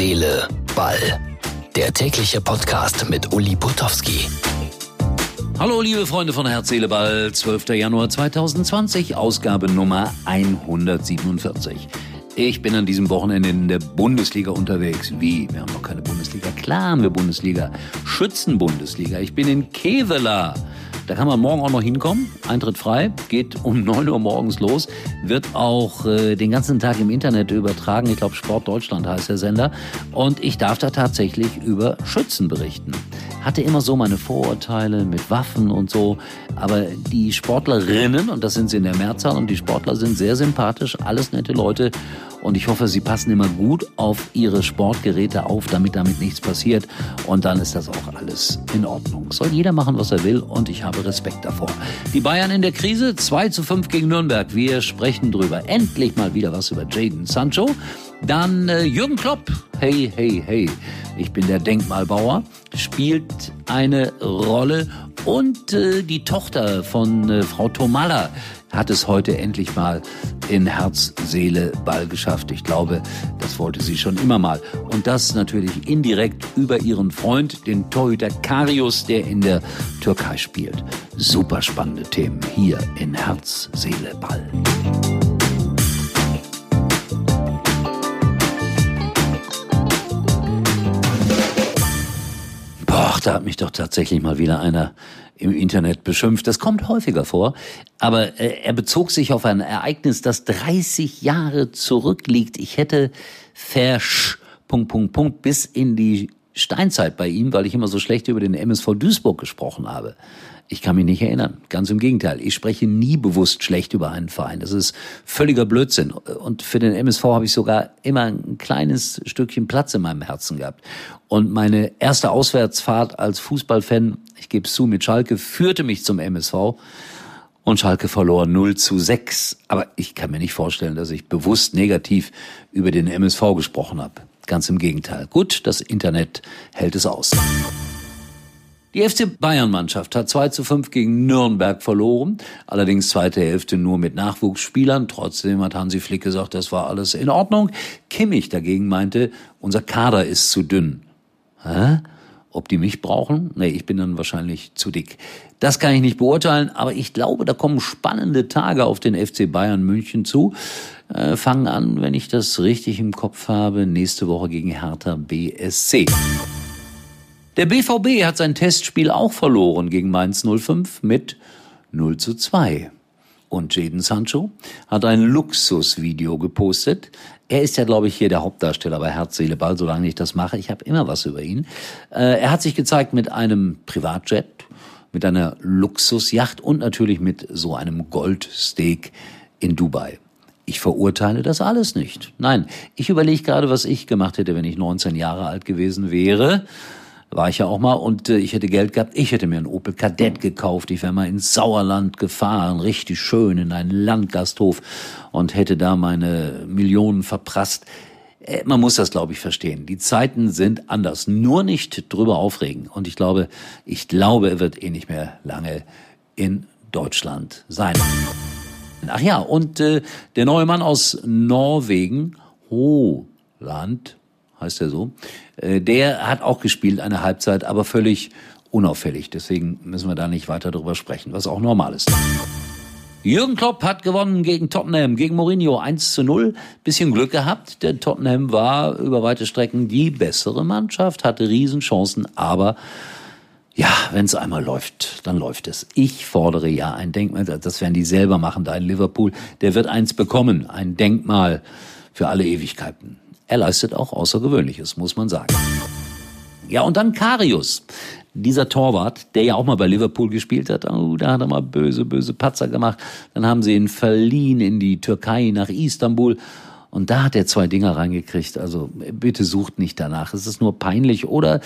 Seele, Ball. Der tägliche Podcast mit Uli Putowski. Hallo liebe Freunde von Herz, Seele, Ball. 12. Januar 2020, Ausgabe Nummer 147. Ich bin an diesem Wochenende in der Bundesliga unterwegs. Wie? Wir haben noch keine Bundesliga. Klar haben wir Bundesliga. Schützenbundesliga. Ich bin in Kevela. Da kann man morgen auch noch hinkommen. Eintritt frei, geht um 9 Uhr morgens los, wird auch äh, den ganzen Tag im Internet übertragen. Ich glaube, Sport Deutschland heißt der Sender. Und ich darf da tatsächlich über Schützen berichten. Hatte immer so meine Vorurteile mit Waffen und so. Aber die Sportlerinnen, und das sind sie in der Mehrzahl, und die Sportler sind sehr sympathisch, alles nette Leute. Und ich hoffe, sie passen immer gut auf ihre Sportgeräte auf, damit damit nichts passiert. Und dann ist das auch alles in Ordnung. Soll jeder machen, was er will und ich habe Respekt davor. Die Bayern in der Krise, 2 zu 5 gegen Nürnberg. Wir sprechen drüber. Endlich mal wieder was über Jaden Sancho. Dann äh, Jürgen Klopp. Hey, hey, hey. Ich bin der Denkmalbauer. Spielt eine Rolle. Und äh, die Tochter von äh, Frau Tomalla hat es heute endlich mal in Herz, Seele, Ball geschafft. Ich glaube, das wollte sie schon immer mal. Und das natürlich indirekt über ihren Freund, den Torhüter Karius, der in der Türkei spielt. Super spannende Themen hier in Herz, Seele, Ball. Boah, da hat mich doch tatsächlich mal wieder einer im Internet beschimpft. Das kommt häufiger vor. Aber äh, er bezog sich auf ein Ereignis, das 30 Jahre zurückliegt. Ich hätte versch, Punkt, Punkt, Punkt, bis in die Steinzeit bei ihm, weil ich immer so schlecht über den MSV Duisburg gesprochen habe. Ich kann mich nicht erinnern. Ganz im Gegenteil. Ich spreche nie bewusst schlecht über einen Verein. Das ist völliger Blödsinn. Und für den MSV habe ich sogar immer ein kleines Stückchen Platz in meinem Herzen gehabt. Und meine erste Auswärtsfahrt als Fußballfan, ich gebe es zu, mit Schalke, führte mich zum MSV. Und Schalke verlor 0 zu 6. Aber ich kann mir nicht vorstellen, dass ich bewusst negativ über den MSV gesprochen habe. Ganz im Gegenteil. Gut, das Internet hält es aus. Die FC Bayern-Mannschaft hat 2 zu 5 gegen Nürnberg verloren. Allerdings zweite Hälfte nur mit Nachwuchsspielern. Trotzdem hat Hansi Flick gesagt, das war alles in Ordnung. Kimmich dagegen meinte, unser Kader ist zu dünn. Hä? Ob die mich brauchen? Nee, ich bin dann wahrscheinlich zu dick. Das kann ich nicht beurteilen, aber ich glaube, da kommen spannende Tage auf den FC Bayern München zu. Äh, fangen an, wenn ich das richtig im Kopf habe, nächste Woche gegen Hertha BSC. Der BVB hat sein Testspiel auch verloren gegen Mainz 05 mit 0 zu 2. Und Jaden Sancho hat ein Luxusvideo gepostet. Er ist ja, glaube ich, hier der Hauptdarsteller bei Herz, Seele, Ball, solange ich das mache. Ich habe immer was über ihn. Äh, er hat sich gezeigt mit einem Privatjet, mit einer Luxusjacht und natürlich mit so einem Goldsteak in Dubai. Ich verurteile das alles nicht. Nein, ich überlege gerade, was ich gemacht hätte, wenn ich 19 Jahre alt gewesen wäre war ich ja auch mal und äh, ich hätte Geld gehabt, ich hätte mir einen Opel Kadett gekauft, ich wäre mal ins Sauerland gefahren, richtig schön in einen Landgasthof und hätte da meine Millionen verprasst. Äh, man muss das, glaube ich, verstehen. Die Zeiten sind anders. Nur nicht drüber aufregen. Und ich glaube, ich glaube, er wird eh nicht mehr lange in Deutschland sein. Ach ja, und äh, der neue Mann aus Norwegen, Holand, heißt er so, äh, der hat auch gespielt eine Halbzeit, aber völlig unauffällig. Deswegen müssen wir da nicht weiter drüber sprechen, was auch normal ist. Jürgen Klopp hat gewonnen gegen Tottenham, gegen Mourinho 1 zu 0. Bisschen Glück gehabt, denn Tottenham war über weite Strecken die bessere Mannschaft, hatte Riesenchancen, aber ja, wenn es einmal läuft, dann läuft es. Ich fordere ja ein Denkmal, das werden die selber machen da in Liverpool. Der wird eins bekommen, ein Denkmal für alle Ewigkeiten. Er leistet auch Außergewöhnliches, muss man sagen. Ja, und dann Karius, dieser Torwart, der ja auch mal bei Liverpool gespielt hat. Oh, da hat er mal böse, böse Patzer gemacht. Dann haben sie ihn verliehen in die Türkei nach Istanbul. Und da hat er zwei Dinger reingekriegt. Also bitte sucht nicht danach. Es ist nur peinlich oder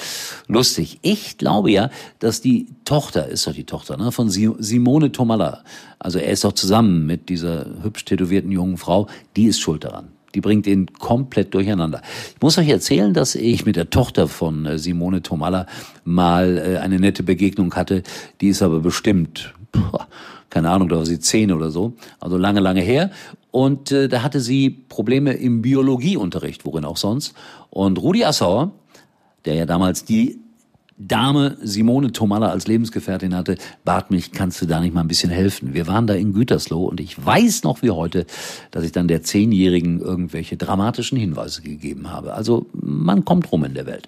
lustig. Ich glaube ja, dass die Tochter, ist doch die Tochter, ne, von Simone Tomalla, also er ist doch zusammen mit dieser hübsch tätowierten jungen Frau, die ist schuld daran. Die bringt ihn komplett durcheinander. Ich muss euch erzählen, dass ich mit der Tochter von äh, Simone Tomalla mal äh, eine nette Begegnung hatte. Die ist aber bestimmt, keine Ahnung, da war sie zehn oder so, also lange, lange her. Und äh, da hatte sie Probleme im Biologieunterricht, worin auch sonst. Und Rudi Assauer, der ja damals die Dame Simone Tomalla als Lebensgefährtin hatte, bat mich, kannst du da nicht mal ein bisschen helfen? Wir waren da in Gütersloh und ich weiß noch wie heute, dass ich dann der Zehnjährigen irgendwelche dramatischen Hinweise gegeben habe. Also man kommt rum in der Welt.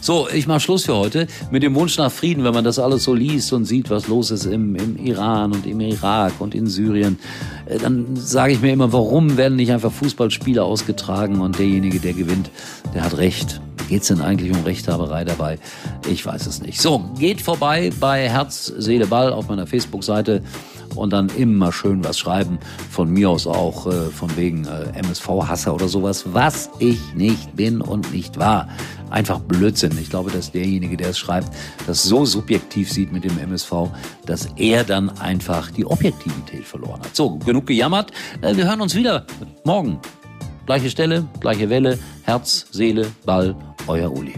So, ich mach Schluss für heute mit dem Wunsch nach Frieden, wenn man das alles so liest und sieht, was los ist im, im Iran und im Irak und in Syrien. Äh, dann sage ich mir immer, warum werden nicht einfach Fußballspiele ausgetragen und derjenige, der gewinnt, der hat Recht. Geht's denn eigentlich um Rechthaberei dabei? Ich weiß es nicht. So, geht vorbei bei Herz, Seele, Ball auf meiner Facebook-Seite und dann immer schön was schreiben. Von mir aus auch äh, von wegen äh, MSV-Hasser oder sowas, was ich nicht bin und nicht war. Einfach Blödsinn. Ich glaube, dass derjenige, der es schreibt, das so subjektiv sieht mit dem MSV, dass er dann einfach die Objektivität verloren hat. So, genug gejammert. Äh, wir hören uns wieder morgen. Gleiche Stelle, gleiche Welle, Herz, Seele, Ball, euer Uli.